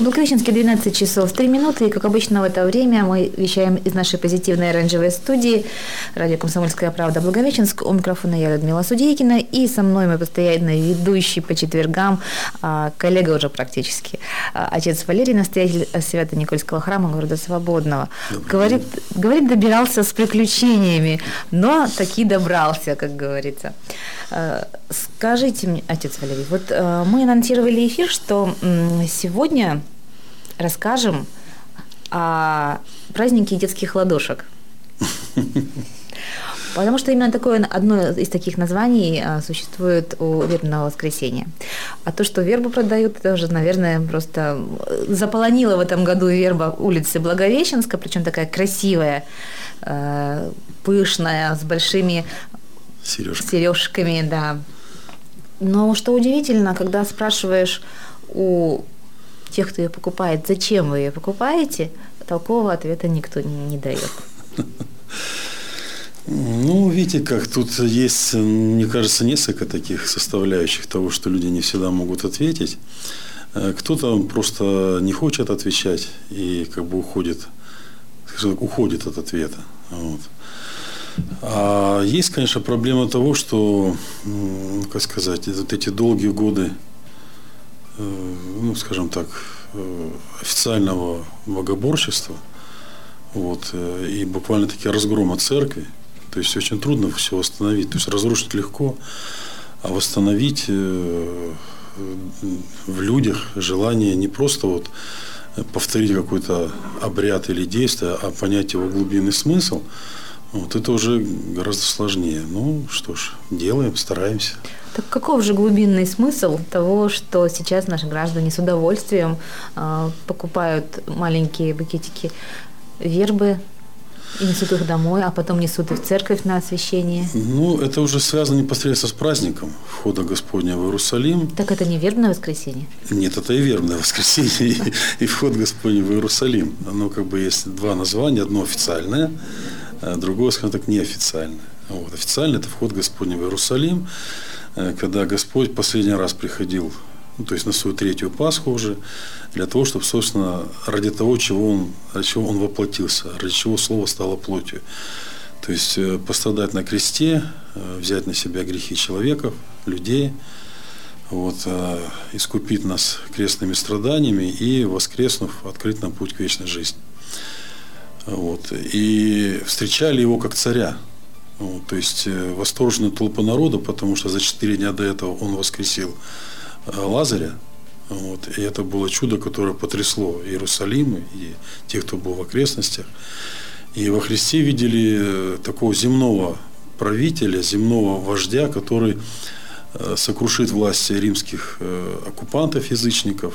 В Благовещенске 12 часов 3 минуты, и, как обычно, в это время мы вещаем из нашей позитивной оранжевой студии радио «Комсомольская правда» Благовещенск. У микрофона я, Людмила Судейкина, и со мной мой постоянно ведущий по четвергам, а, коллега уже практически, а, отец Валерий, настоятель Свято-Никольского храма города Свободного. Говорит, говорит, добирался с приключениями, но таки добрался, как говорится. Скажите мне, отец Валерий, вот мы анонсировали эфир, что сегодня расскажем о празднике детских ладошек. Потому что именно такое одно из таких названий а, существует у вербного воскресенья. А то, что вербу продают, это уже, наверное, просто заполонила в этом году верба улицы Благовещенска, причем такая красивая, а, пышная, с большими Сережка. сережками, да. Но что удивительно, когда спрашиваешь у тех, кто ее покупает, зачем вы ее покупаете, толкового ответа никто не дает. Ну, видите, как тут есть, мне кажется, несколько таких составляющих того, что люди не всегда могут ответить. Э, кто-то просто не хочет отвечать и как бы уходит, уходит от ответа. Вот. А есть, конечно, проблема того, что, как сказать, вот эти долгие годы Э, ну, скажем так, э, официального богоборчества, вот, э, и буквально таки разгрома церкви. То есть очень трудно все восстановить. То есть разрушить легко, а восстановить в людях желание не просто вот повторить какой-то обряд или действие, а понять его глубинный смысл, вот это уже гораздо сложнее. Ну что ж, делаем, стараемся. Так каков же глубинный смысл того, что сейчас наши граждане с удовольствием э, покупают маленькие букетики вербы и несут их домой, а потом несут их в церковь на освящение? Ну, это уже связано непосредственно с праздником входа Господня в Иерусалим. Так это не вербное воскресенье? Нет, это и вербное воскресенье, и, вход Господня в Иерусалим. Оно как бы есть два названия. Одно официальное, другое, скажем так, неофициальное. Вот. Официально это вход Господня в Иерусалим. Э, когда Господь последний раз приходил, ну, то есть на свою третью Пасху уже, для того, чтобы, собственно, ради того, чего он, ради чего он воплотился, ради чего Слово стало плотью. То есть э, пострадать на кресте, э, взять на себя грехи человеков, людей, вот, искупить нас крестными страданиями и, воскреснув, открыть нам путь к вечной жизни. Вот. И встречали его как царя – вот, то есть э, восторженная толпа народа, потому что за четыре дня до этого он воскресил э, Лазаря. Вот, и это было чудо, которое потрясло Иерусалим и тех, кто был в окрестностях. И во Христе видели э, такого земного правителя, земного вождя, который сокрушит власти римских оккупантов, язычников,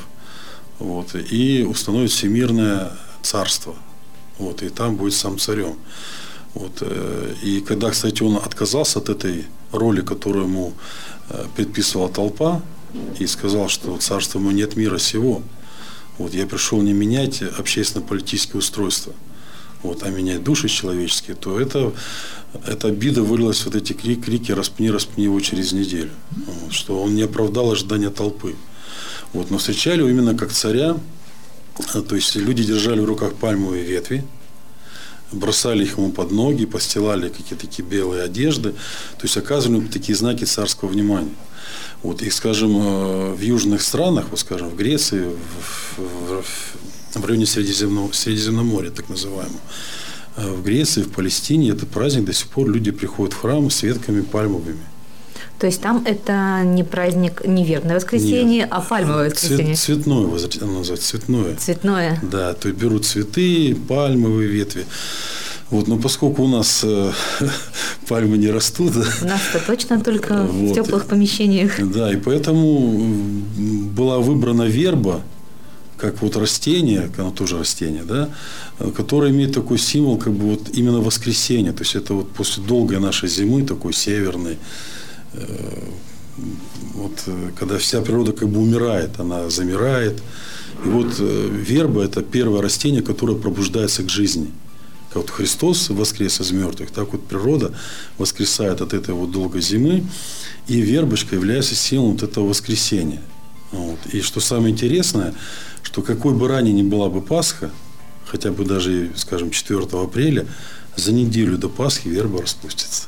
вот, и установит всемирное царство. Вот, и там будет сам царем. Вот. Э, и когда, кстати, он отказался от этой роли, которую ему э, предписывала толпа, и сказал, что царство ему нет мира сего, вот, я пришел не менять общественно-политические устройства, вот, а менять души человеческие, то это, эта обида вылилась вот эти крики, крики «распни, распни его через неделю», вот, что он не оправдал ожидания толпы. Вот, но встречали его именно как царя, то есть люди держали в руках пальмовые ветви, бросали их ему под ноги, постилали какие-то такие белые одежды, то есть оказывали такие знаки царского внимания. Вот, и, скажем, э, в южных странах, вот, скажем, в Греции, в, в, в районе Средиземного, Средиземноморья, так называемого, э, в Греции, в Палестине этот праздник до сих пор люди приходят в храм с ветками пальмовыми. То есть там это не праздник, не вербное воскресенье, Нет. а пальмовое воскресенье. Цвет, цветное, оно называется, цветное. Цветное. Да, то есть берут цветы, пальмовые ветви. Вот, но поскольку у нас э, пальмы не растут. У нас-то точно только вот, в теплых помещениях. Да, и поэтому была выбрана верба, как вот растение, оно тоже растение, да, которое имеет такой символ, как бы вот именно воскресенье. То есть это вот после долгой нашей зимы, такой северной, вот э, когда вся природа как бы умирает, она замирает. И вот э, верба – это первое растение, которое пробуждается к жизни. Как вот Христос воскрес из мертвых, так вот природа воскресает от этой вот долгой зимы, и вербочка является символом вот этого воскресения. Вот. И что самое интересное, что какой бы ранее ни была бы Пасха, хотя бы даже, скажем, 4 апреля, за неделю до Пасхи верба распустится.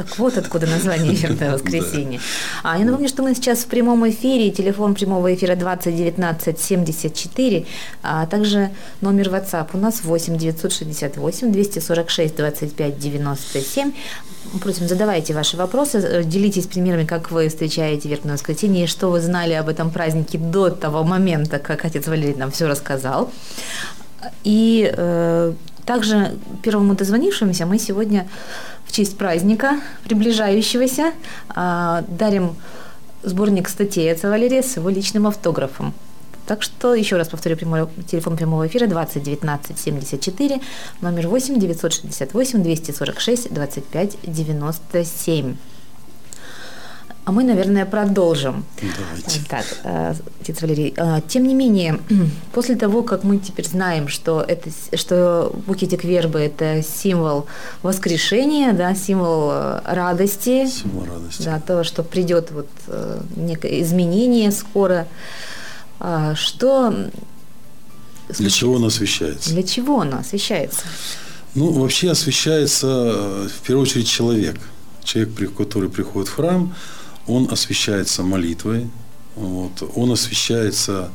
Так вот откуда название «Верное воскресенье». А я напомню, что мы сейчас в прямом эфире. Телефон прямого эфира 20 19 74, а также номер WhatsApp у нас 8 968 246 25 97. Просим, задавайте ваши вопросы, делитесь примерами, как вы встречаете Вербное воскресенье, и что вы знали об этом празднике до того момента, как отец Валерий нам все рассказал. И э, также первому дозвонившемуся мы сегодня в честь праздника приближающегося а, дарим сборник статей отца Валерия с его личным автографом. Так что, еще раз повторю, прямой, телефон прямого эфира 20 19 74, номер 8 968 246 25 97. А мы, наверное, продолжим. Давайте. Так, э, отец Валерий, э, тем не менее, после того, как мы теперь знаем, что, это, что букетик вербы – это символ воскрешения, да, символ э, радости, Символ радости. да, того, что придет вот некое изменение скоро, а, что… Для чего он освещается? Для чего оно освещается? Ну, вообще освещается в первую очередь человек. Человек, который приходит в храм, он освещается молитвой, вот, он освещается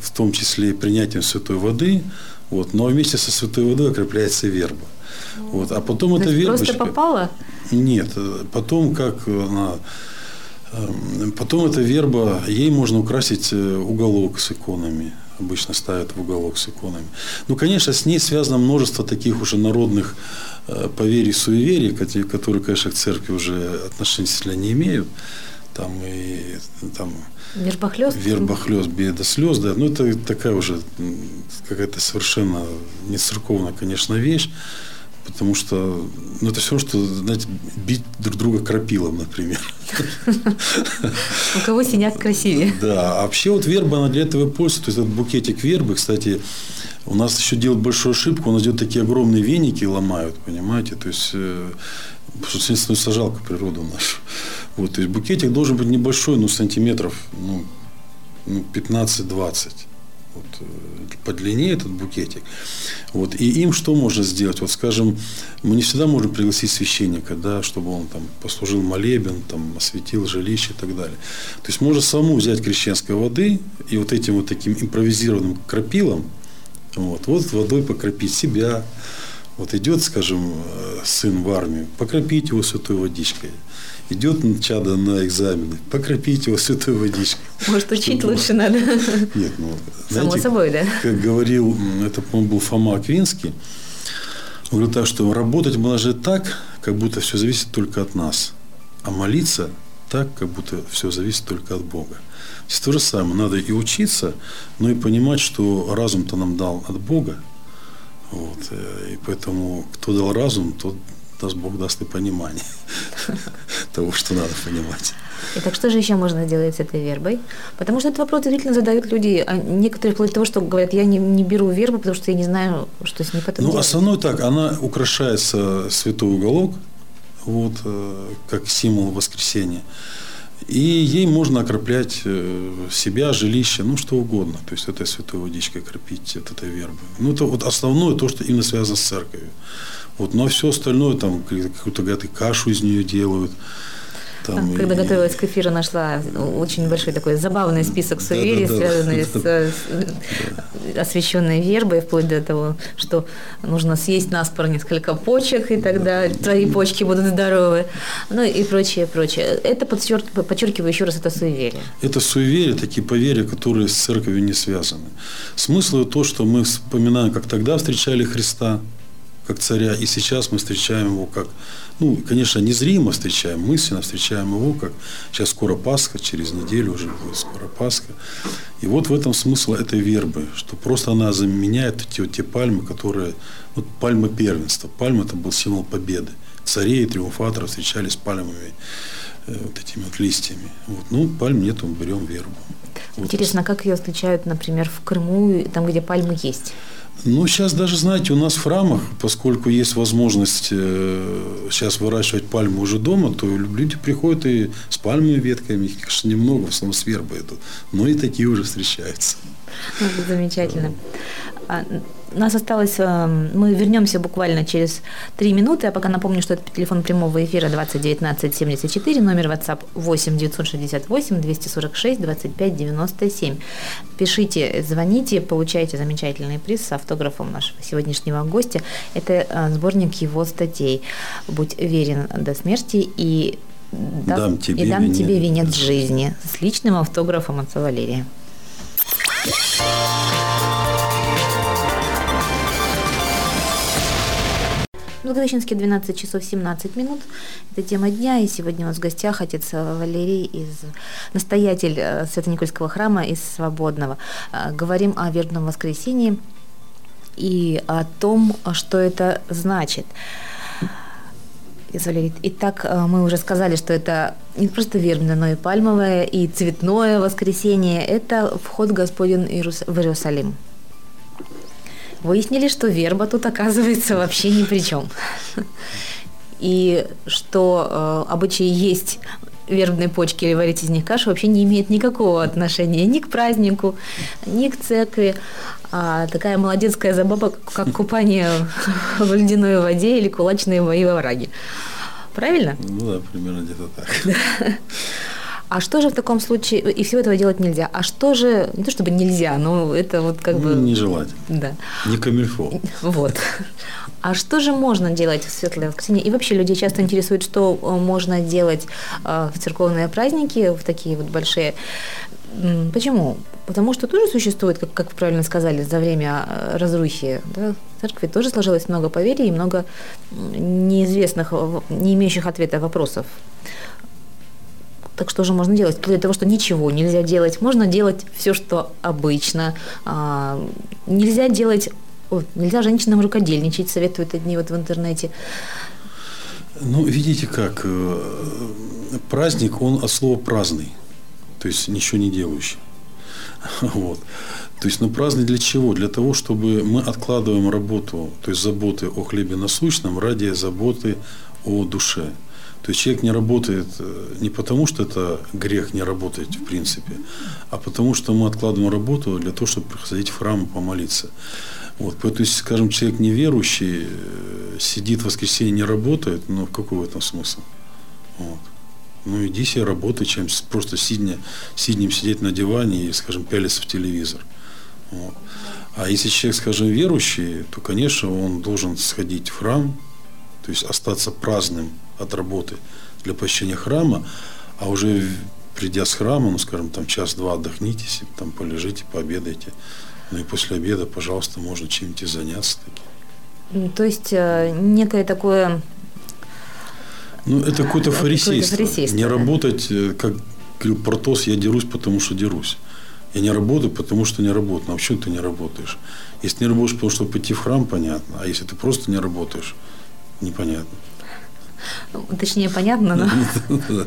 в том числе принятием святой воды, вот, но вместе со святой водой окрепляется верба. Вот, а потом эта вербочка... Просто попала? Нет, потом как она... Потом эта верба, ей можно украсить уголок с иконами. Обычно ставят в уголок с иконами. Ну, конечно, с ней связано множество таких уже народных поверий, суеверий, которые, конечно, к церкви уже отношения не имеют. Там и там Вербохлёст? Вербохлёст, беда слез, да. Ну, это такая уже какая-то совершенно не церковная, конечно, вещь. Потому что, ну, это все, что, знаете, бить друг друга крапилом, например. У кого синяк красивее. Да, а вообще вот верба, она для этого пользуется. То есть, этот букетик вербы, кстати, у нас еще делают большую ошибку, у нас делают такие огромные веники ломают, понимаете, то есть, соответственно, сажалка природу нашу. Вот, то есть, букетик должен быть небольшой, ну, сантиметров, ну, 15-20 вот, по длине этот букетик. Вот, и им что можно сделать? Вот, скажем, мы не всегда можем пригласить священника, да, чтобы он там послужил молебен, там, осветил жилище и так далее. То есть можно самому взять крещенской воды и вот этим вот таким импровизированным крапилом вот, вот водой покропить себя. Вот идет, скажем, сын в армию, покропить его святой водичкой. Идет чадо на экзамены, покропить его святой водичкой. Может, учить чтобы... лучше надо? Нет, ну, Само знаете, собой, да. Как говорил, это, по-моему, был Фома Аквинский, он говорил так, что работать можно жить так, как будто все зависит только от нас, а молиться так, как будто все зависит только от Бога. Здесь то же самое. Надо и учиться, но и понимать, что разум-то нам дал от Бога. Вот. И поэтому, кто дал разум, тот даст Бог даст и понимание того, что надо понимать. Итак, что же еще можно сделать с этой вербой? Потому что этот вопрос действительно задают люди. А некоторые вплоть до того, что говорят, я не, не беру вербу, потому что я не знаю, что с ней потом Ну, делать. основной так, она украшается святой уголок, вот, как символ воскресения. И ей можно окроплять себя, жилище, ну что угодно. То есть этой святой водичкой окропить от этой вербы. Ну это вот основное то, что именно связано с церковью. Вот, но все остальное, там какую-то говорят, кашу из нее делают. Там, Когда и... готовилась к эфиру, нашла очень большой такой забавный список суеверий, да, да, связанный да, да, с, да. освященной вербой, вплоть до того, что нужно съесть наспор несколько почек, и тогда твои почки будут здоровы, ну и прочее, прочее. Это подчеркиваю еще раз, это суеверие. Это суеверия, такие поверья, которые с церковью не связаны. Смысл то, что мы вспоминаем, как тогда встречали Христа, как царя, и сейчас мы встречаем его как, ну, конечно, незримо встречаем, мысленно встречаем его, как сейчас скоро Пасха, через неделю уже будет скоро Пасха. И вот в этом смысл этой вербы, что просто она заменяет те, те пальмы, которые, вот пальма первенства. Пальма – это был символ победы. царей, триумфаторов встречали с пальмовыми э, вот этими вот листьями. Вот. Ну, пальм нету, берем вербу. Вот. Интересно, как ее встречают, например, в Крыму, там, где пальмы есть? Ну, сейчас даже, знаете, у нас в храмах, поскольку есть возможность э, сейчас выращивать пальмы уже дома, то люди приходят и с пальмовыми ветками, их, конечно, немного, в основном с вербой идут, но и такие уже встречаются. Ну, замечательно. У нас осталось, э, мы вернемся буквально через три минуты, а пока напомню, что это телефон прямого эфира 2019 74, номер WhatsApp 8 968 246 25 97. Пишите, звоните, получайте замечательный приз с автографом нашего сегодняшнего гостя. Это э, сборник его статей «Будь верен до смерти» и дам тебе, и дам венец. тебе венец жизни с личным автографом отца Валерия. Благовещенске 12 часов 17 минут. Это тема дня, и сегодня у нас в гостях отец Валерий, из, настоятель э, Свято-Никольского храма из Свободного. Э, говорим о вербном воскресенье и о том, что это значит. Итак, э, мы уже сказали, что это не просто вербное, но и пальмовое, и цветное воскресенье. Это вход Господень в Иерусалим. Выяснили, что верба тут оказывается вообще ни при чем. И что э, обычай есть вербные почки или варить из них кашу вообще не имеет никакого отношения ни к празднику, ни к церкви. А такая молодецкая забава, как купание в ледяной воде или кулачные бои во враге. Правильно? Ну да, примерно где-то так. А что же в таком случае, и всего этого делать нельзя, а что же, не то чтобы нельзя, но это вот как бы... Нежелательно. Да. Не камильфо. Вот. А что же можно делать в Светлое воскресенье? И вообще людей часто интересует, что э, можно делать э, в церковные праздники, в такие вот большие. Почему? Потому что тоже существует, как, как вы правильно сказали, за время э, разрухи да, в церкви тоже сложилось много поверий и много неизвестных, не имеющих ответа вопросов. Так что же можно делать? До того, что ничего нельзя делать. Можно делать все, что обычно. А, нельзя делать... О, нельзя женщинам рукодельничать, советуют одни вот в интернете. Ну, видите как, э, праздник, он от слова праздный, то есть ничего не делающий. Вот. То есть, ну, праздный для чего? Для того, чтобы мы откладываем работу, то есть заботы о хлебе насущном ради заботы о душе. То есть человек не работает э, не потому, что это грех не работать в принципе, а потому что мы откладываем работу для того, чтобы приходить в храм и помолиться. Вот, то есть, скажем, человек неверующий э, сидит в воскресенье не работает, но какой в этом смысл? Вот. Ну иди себе работай, чем просто сидня, сиднем сидеть на диване и, скажем, пялиться в телевизор. Вот. А если человек, скажем, верующий, то, конечно, он должен сходить в храм, то есть остаться праздным от работы для посещения храма, а уже придя с храма, ну, скажем, там час-два отдохните, там полежите, пообедайте. Ну и после обеда, пожалуйста, можно чем-нибудь заняться. Таким. То есть э, некое такое... Ну, это какое-то фарисейство. фарисейство не да. работать, э, как говорю, Портос, я дерусь, потому что дерусь. Я не работаю, потому что не работаю. Ну, а почему ты не работаешь? Если не работаешь, потому что пойти в храм, понятно. А если ты просто не работаешь, непонятно. Ну, точнее, понятно, но,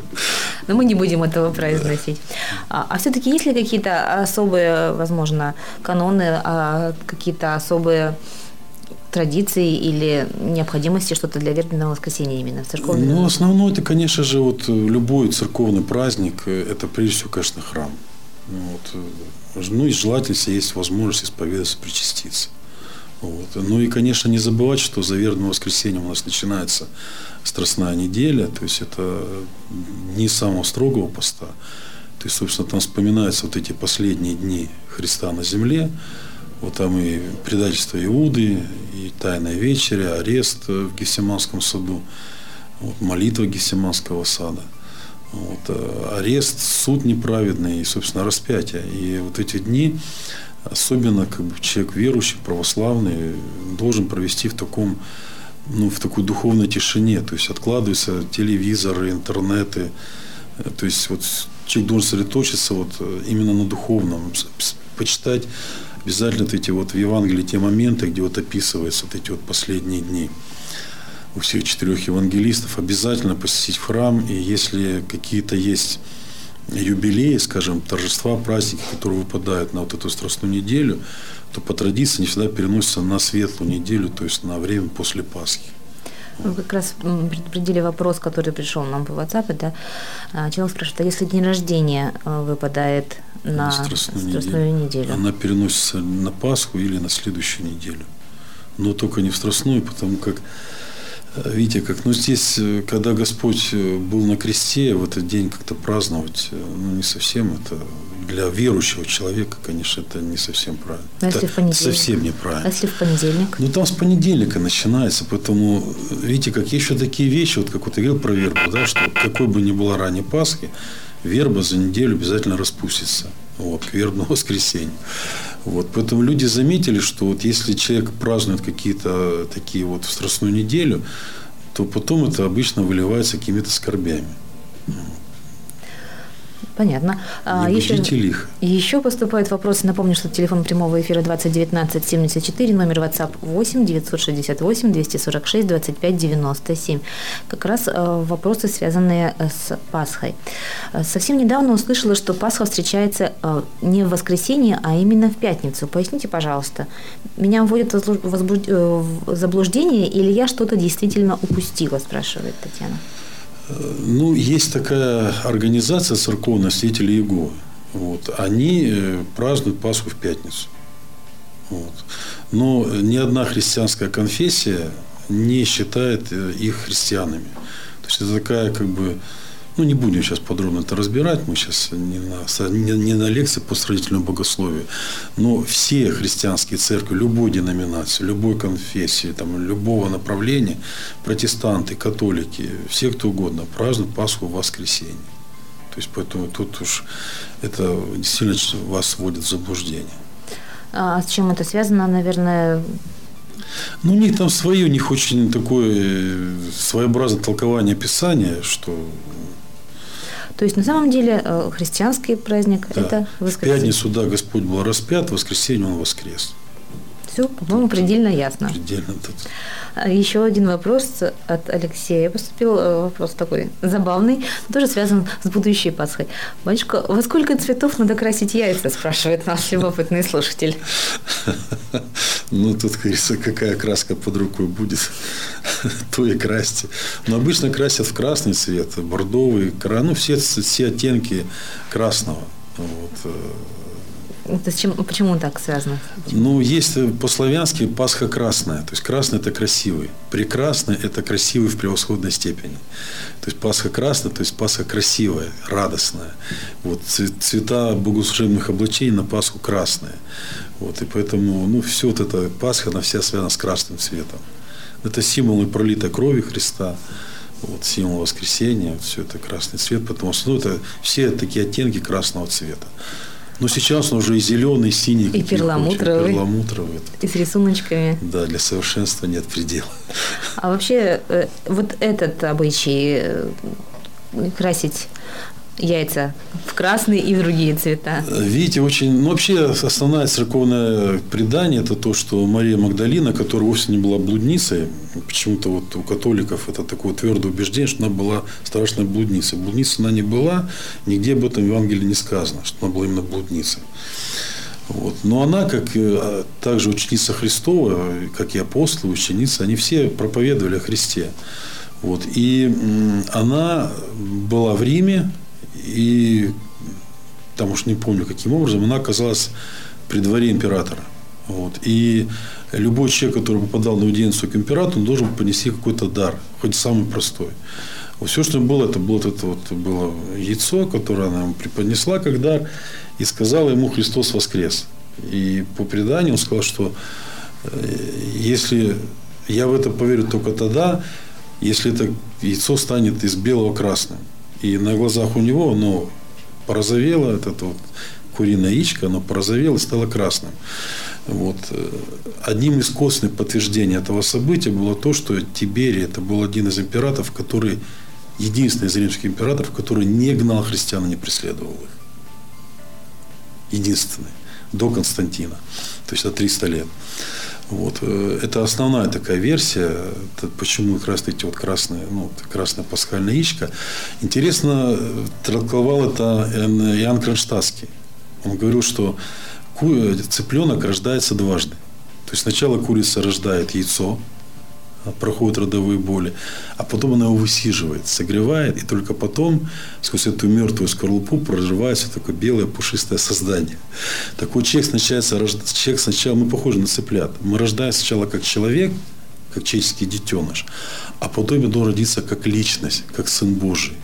но мы не будем этого произносить. А, а все-таки есть ли какие-то особые, возможно, каноны, а, какие-то особые традиции или необходимости что-то для вербного воскресенья именно в церковном? Ну, основное, это, конечно же, вот любой церковный праздник, это прежде всего, конечно, храм. Вот. Ну и желательно, если есть возможность исповедаться, причаститься. Вот. Ну и, конечно, не забывать, что за вербное воскресенье у нас начинается Страстная неделя, то есть это дни самого строгого поста. То есть, собственно, там вспоминаются вот эти последние дни Христа на земле. Вот там и предательство Иуды, и тайная вечеря, арест в Гефсиманском саду, вот, молитва Гефсиманского сада. Вот, э, арест, суд неправедный и, собственно, распятие. И вот эти дни, особенно как бы, человек верующий, православный, должен провести в таком ну, в такой духовной тишине, то есть откладываются телевизоры, интернеты, э, то есть вот человек должен сосредоточиться вот э, именно на духовном, почитать обязательно вот эти вот в Евангелии те моменты, где вот описываются вот эти вот последние дни. у всех четырех евангелистов обязательно посетить храм, и если какие-то есть юбилеи, скажем, торжества, праздники, которые выпадают на вот эту страстную неделю, то по традиции они всегда переносятся на светлую неделю, то есть на время после Пасхи. Вы как раз предупредили вопрос, который пришел нам по WhatsApp. Да? А, человек спрашивает, а если день рождения э, выпадает на страстную, страстную неделю. неделю? Она переносится на Пасху или на следующую неделю. Но только не в страстную, потому как Видите, как, ну здесь, э, когда Господь э, был на кресте, в этот день как-то праздновать, э, ну не совсем это, для верующего человека, конечно, это не совсем правильно. А это совсем неправильно. А если в понедельник? Ну там с понедельника начинается, поэтому, видите, как еще такие вещи, вот как вот я говорил про вербу, да, что какой бы ни была ранее Пасхи, верба за неделю обязательно распустится, вот, к вербному воскресенью. Вот, поэтому люди заметили, что вот если человек празднует какие-то такие вот в страстную неделю, то потом это обычно выливается какими-то скорбями. Понятно. А, Не еще, лихо. Еще поступают вопросы. Напомню, что телефон прямого эфира 2019 74, номер WhatsApp 8 968 246 25 97. Как раз э, вопросы, связанные э, с Пасхой. Э, совсем недавно услышала, что Пасха встречается не в воскресенье, а именно в пятницу. Поясните, пожалуйста. Меня вводит в заблуждение или я что-то действительно упустила, спрашивает Татьяна. Ну, есть такая организация церковная свидетели Иеговы. Вот. Они э, празднуют Пасху в пятницу. Вот. Но ни одна христианская конфессия не считает э, их христианами. То есть это такая как бы ну, не будем сейчас подробно это разбирать, мы сейчас не на, не, не на лекции по строительному богословию, но все христианские церкви, любой деноминации, любой конфессии, там, любого направления, протестанты, католики, все кто угодно, празднуют Пасху в воскресенье. То есть, поэтому тут уж это действительно вас вводит в заблуждение. А с чем это связано, наверное, ну, у них там свое, у них очень такое э, своеобразное толкование Писания, что то есть на самом деле э, христианский праздник да. это воскресенье. В пятницу, да, Господь был распят, в воскресенье он воскрес. Все, по-моему, предельно ясно. Предельно. А еще один вопрос от Алексея поступил. Э, вопрос такой забавный, тоже связан с будущей Пасхой. Батюшка, во сколько цветов надо красить яйца, спрашивает наш любопытный слушатель. Ну, тут, говорится, какая краска под рукой будет, то и красьте. Но обычно красят в красный цвет, бордовый, ну, все, все оттенки красного. Вот. Это с чем, почему так связано? Ну, есть э, по-славянски Пасха красная. То есть красный – это красивый. Прекрасный – это красивый в превосходной степени. То есть Пасха красная, то есть Пасха красивая, радостная. Вот цвета богослужебных облачений на Пасху красные. Вот, и поэтому, ну, все вот это Пасха, она вся связана с красным цветом. Это символы пролитой крови Христа вот, символ воскресения, все это красный цвет, потому что ну, это все такие оттенки красного цвета. Но сейчас он уже и зеленый, и синий. И перламутровый. перламутровый. И с рисуночками. Да, для совершенства нет предела. А вообще, э, вот этот обычай э, красить яйца в красный и в другие цвета. Видите, очень... Ну, вообще, основное церковное предание – это то, что Мария Магдалина, которая вовсе не была блудницей, почему-то вот у католиков это такое твердое убеждение, что она была страшной блудницей. Блудницей она не была, нигде об этом в Евангелии не сказано, что она была именно блудницей. Вот. Но она, как а, также ученица Христова, как и апостолы, ученицы, они все проповедовали о Христе. Вот. И она была в Риме, и там уж не помню каким образом, она оказалась при дворе императора. Вот. И любой человек, который попадал на аудиенцию к императору, он должен понести какой-то дар, хоть самый простой. Вот все, что было, это было, это вот, было яйцо, которое она ему преподнесла как дар, и сказала ему Христос воскрес. И по преданию он сказал, что э, если я в это поверю только тогда, если это яйцо станет из белого красным. И на глазах у него оно порозовело, это вот куриное яичко, оно порозовело и стало красным. Вот. Одним из костных подтверждений этого события было то, что Тиберий это был один из императоров, который единственный из римских императоров, который не гнал христиан, не преследовал их. Единственный. До Константина. То есть за 300 лет. Вот. Э, это основная такая версия, почему как раз эти вот красные, ну, красная пасхальная яичко. Интересно, э, трактовал это Иоанн Кронштадтский. Он говорил, что цыпленок рождается дважды. То есть сначала курица рождает яйцо, проходят родовые боли, а потом она его высиживает, согревает, и только потом сквозь эту мертвую скорлупу проживается такое белое пушистое создание. Такой человек сначала, человек сначала, мы похожи на цыплят. Мы рождаем сначала как человек, как человеческий детеныш, а потом должен родиться как личность, как Сын Божий.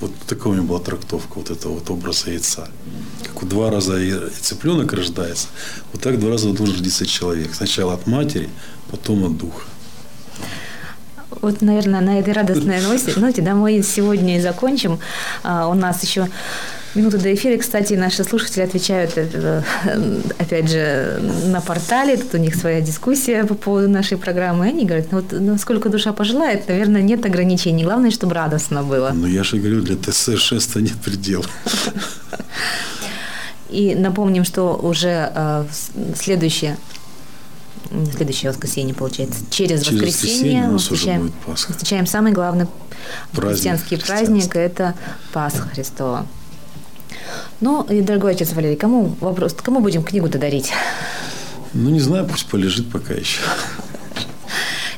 Вот такая у меня была трактовка вот этого вот образа яйца. Как вот два раза цыпленок рождается, вот так два раза должен родиться человек. Сначала от матери, потом от духа. Вот, наверное, на этой радостной ноте, ноте да, мы сегодня и закончим. А, у нас еще минуты до эфира. Кстати, наши слушатели отвечают, э, опять же, на портале. Тут у них своя дискуссия по поводу нашей программы. Они говорят, ну, вот насколько душа пожелает, наверное, нет ограничений. Главное, чтобы радостно было. Ну, я же говорю, для ТС шеста нет предела. И напомним, что уже э, следующее следующее воскресенье, получается. Через, Через воскресенье, мы встречаем, встречаем самый главный праздник, христианский праздник – это Пасха Христова. Ну, и, дорогой отец Валерий, кому вопрос, кому будем книгу-то дарить? Ну, не знаю, пусть полежит пока еще.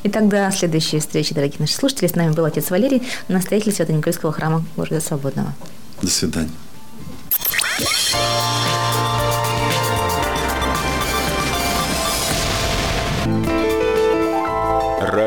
И тогда следующие встречи, дорогие наши слушатели. С нами был отец Валерий, настоятель Свято-Никольского храма города Свободного. До свидания.